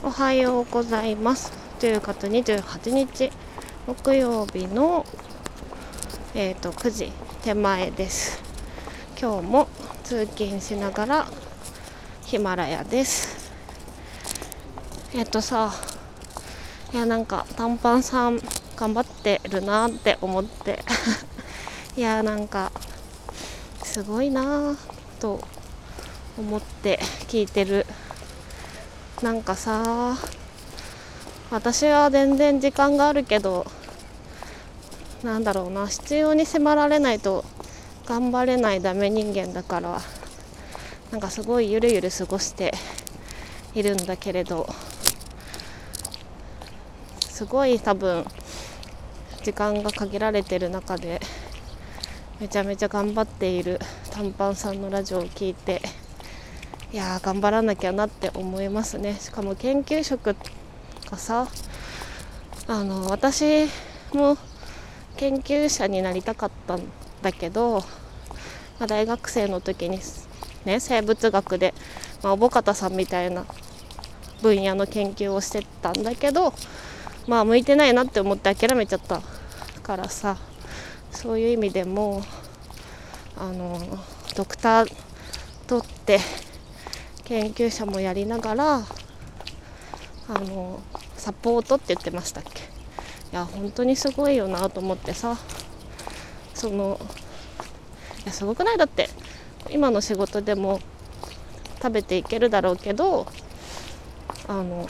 おはようございます。10月28日木曜日の、えーと、9時手前です。今日も通勤しながらヒマラヤです。えっ、ー、とさいやなんか短パンさん頑張ってるなって思って。いやなんかすごいなと思って聞いてるなんかさ私は全然時間があるけどなんだろうな必要に迫られないと頑張れないダメ人間だからなんかすごいゆるゆる過ごしているんだけれどすごい多分時間が限られてる中でめちゃめちゃ頑張っている短パンさんのラジオを聞いていや頑張らなきゃなって思いますね。しかも研究職がさあの私も研究者になりたかったんだけど、まあ、大学生の時にね生物学で、まあ、おぼかたさんみたいな分野の研究をしてたんだけどまあ向いてないなって思って諦めちゃったからさそういう意味でもあのドクター取って研究者もやりながらあのサポートって言ってましたっけ？いや本当にすごいよなと思ってさそのいやすごくない？だって今の仕事でも食べていけるだろうけどあの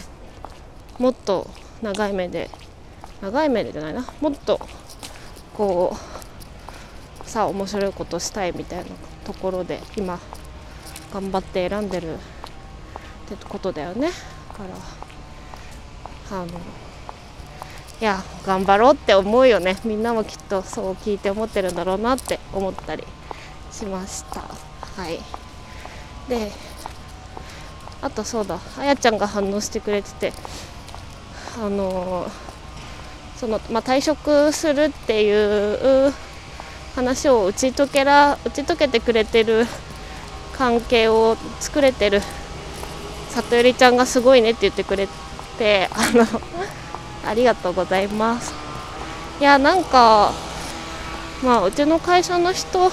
もっと長い目で長い目でじゃないなもっとこうさあ面白いことしたいみたいなところで今頑張って選んでるってことだよね。だからあのいや頑張ろうって思うよね。みんなもきっとそう聞いて思ってるんだろうなって思ったりしました。はい。であとそうだ。あやちゃんが反応してくれててあのその、まあ、退職するっていう話を打ち解けら打ち解けてくれてる関係を作れてる。里よりちゃんがすごいねって言ってくれてあの ありがとうございます。いやなんかまあうちの会社の人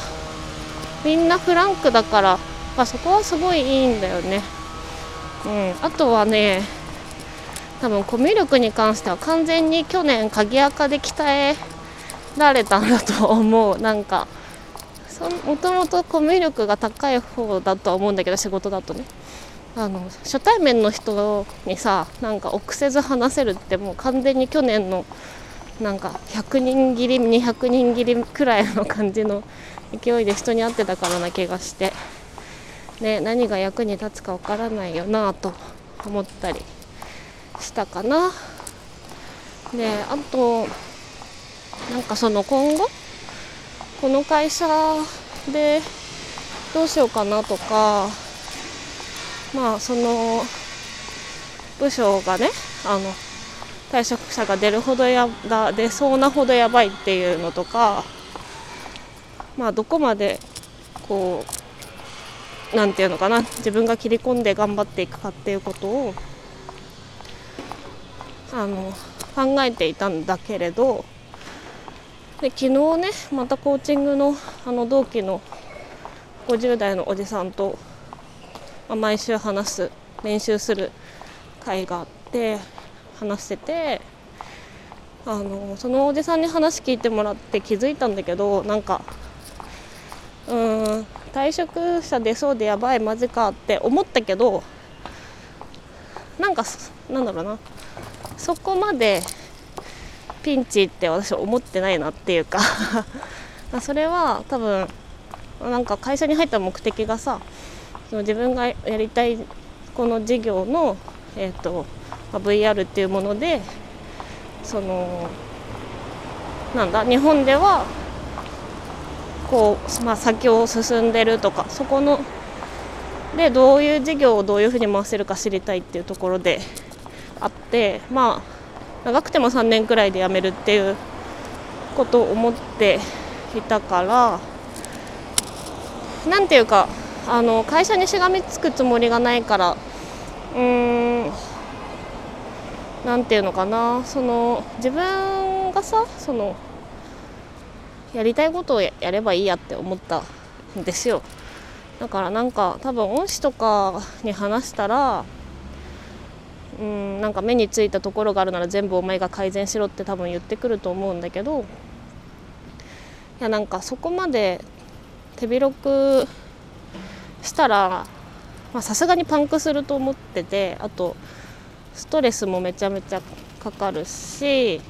みんなフランクだから、まあ、そこはすごいいいんだよね。うんあとはね多分コミュ力に関しては完全に去年鍵垢で鍛えられたんだと思う。なんかもともとコミュ力が高い方だとは思うんだけど仕事だとねあの初対面の人にさなんか臆せず話せるってもう完全に去年のなんか100人切り200人切りくらいの感じの勢いで人に会ってたからな気がして、ね、何が役に立つかわからないよなと思ったりしたかな。であとなんかその今後この会社でどうしようかなとかまあその部署がねあの退職者が出るほどやが出そうなほどやばいっていうのとかまあどこまでこうなんていうのかな自分が切り込んで頑張っていくかっていうことをあの考えていたんだけれどで昨日ねまたコーチングのあの同期の50代のおじさんと、まあ、毎週話す練習する会があって話しててあのそのおじさんに話聞いてもらって気づいたんだけどなんかうーん退職者出そうでやばいマジかって思ったけどなんかなんだろうなそこまでピンチって私は思ってないなっていうか。それは多分なんか会社に入った目的がさその自分がやりたいこの事業の、えーとまあ、VR っていうものでそのなんだ日本ではこう、まあ、先を進んでるとかそこのでどういう事業をどういうふうに回せるか知りたいっていうところであってまあ長くても3年くらいで辞めるっていうことを思っていたから何ていうかあの会社にしがみつくつもりがないからうーん何て言うのかなその自分がさそのやりたいことをやればいいやって思ったんですよ。だからなんか多分恩師とかに話したらうんなんか目についたところがあるなら全部お前が改善しろって多分言ってくると思うんだけどいやなんかそこまで手広くしたらさすがにパンクすると思っててあとストレスもめちゃめちゃかかるし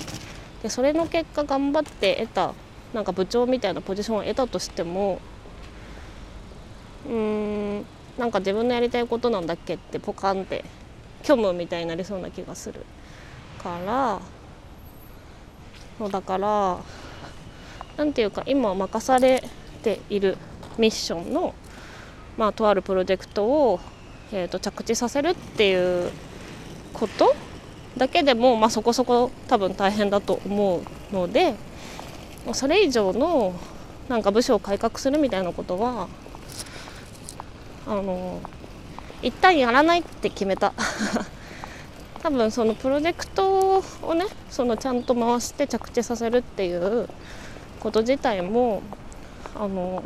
でそれの結果頑張って得たなんか部長みたいなポジションを得たとしてもうーんなんか自分のやりたいことなんだっけってポカンって虚無みたいになりそうな気がするからそうだから何て言うか今任されているミッションの、まあ、とあるプロジェクトを、えーと着地させるっていうことだけでも、まあ、そこそこ多分大変だと思うのでそれ以上のなんか部署を改革するみたいなことはあの一旦やらないって決めた。多分そのプロジェクトをねそのちゃんと回して着地させるっていうこと自体もあの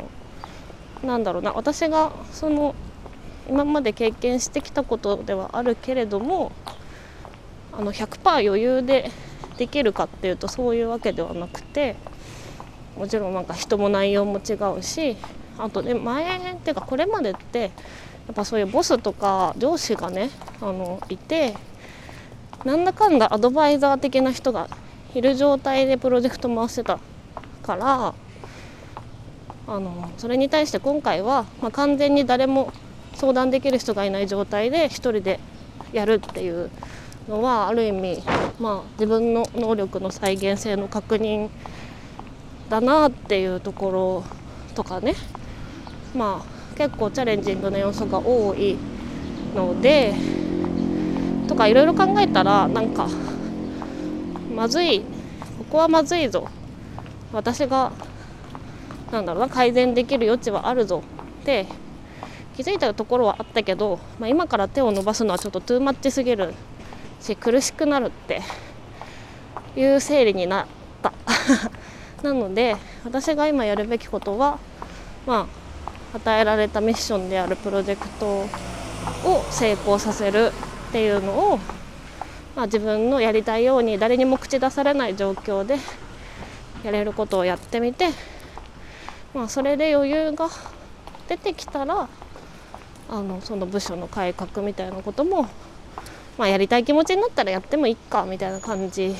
なんだろうな私がその今まで経験してきたことではあるけれどもあの100%余裕でできるかっていうとそういうわけではなくてもちろんなんか人も内容も違うしあとね前っていうかこれまでってやっぱそういうボスとか上司がねあのいてなんだかんだアドバイザー的な人がいる状態でプロジェクト回してたからあのそれに対して今回は、まあ、完全に誰も相談できる人がいない状態で1人でやるっていうのはある意味、まあ、自分の能力の再現性の確認だなっていうところとかね。まあ結構チャレンジングな要素が多いのでとかいろいろ考えたらなんかまずいここはまずいぞ。私がなんだろうな改善できる余地はあるぞって気づいたところはあったけど、まあ、今から手を伸ばすのはちょっとトゥーマッチすぎるし苦しくなるっていう整理になった。なので私が今やるべきことはまあ与えられたミッションであるプロジェクトを成功させるっていうのを、まあ、自分のやりたいように誰にも口出されない状況でやれることをやってみて、まあ、それで余裕が出てきたらあのその部署の改革みたいなこともまあ、やりたい気持ちになったらやってもいいかみたいな感じ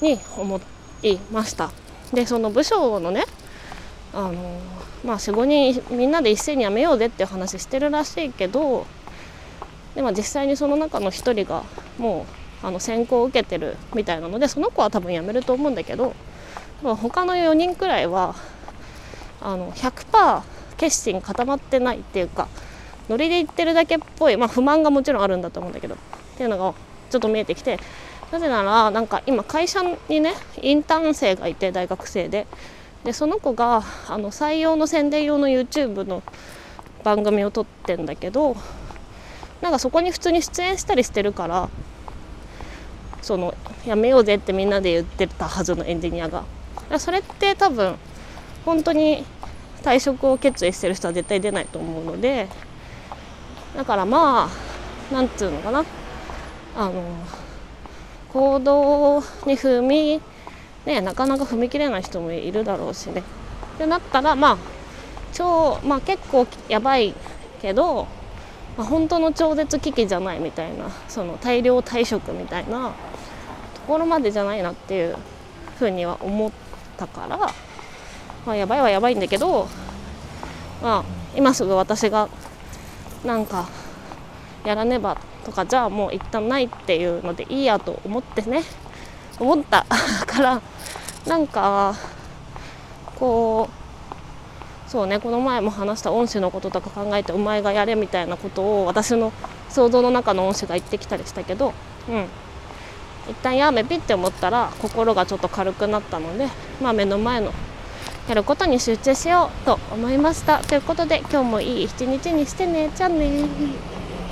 に思いました。でその部署のねあのまあ45人みんなで一斉に辞めようぜっていう話してるらしいけどでも実際にその中の1人がもうあの選考を受けてるみたいなのでその子は多分辞めると思うんだけど他の4人くらいはあの100%決心固まってないっていうかノリで言ってるだけっぽい、まあ、不満がもちろんあるんだと思うんだけどっていうのがちょっと見えてきてなぜならなんか今会社にねインターン生がいて大学生ででその子があの採用の宣伝用の YouTube の番組を撮ってんだけどなんかそこに普通に出演したりしてるからそのやめようぜってみんなで言ってたはずのエンジニアが。それって多分本当に退職を決意してる人は絶対出ないと思うのでだからまあなんつうのかな。あの行動に踏みねなかなか踏み切れない人もいるだろうしね。ってなったらまあ超まあ結構やばいけど、まあ、本当の超絶危機じゃないみたいなその大量退職みたいなところまでじゃないなっていうふうには思ったから、まあ、やばいはやばいんだけど、まあ、今すぐ私がなんかやらねばとかじゃあもう一旦ないっていうのでいいやと思ってね思ったからなんかこうそうねこの前も話した恩師のこととか考えてお前がやれみたいなことを私の想像の中の恩師が言ってきたりしたけどうん。一旦やめぴって思ったら心がちょっと軽くなったのでまあ目の前のやることに集中しようと思いました。ということで今日もいい一日にしてね。じゃあね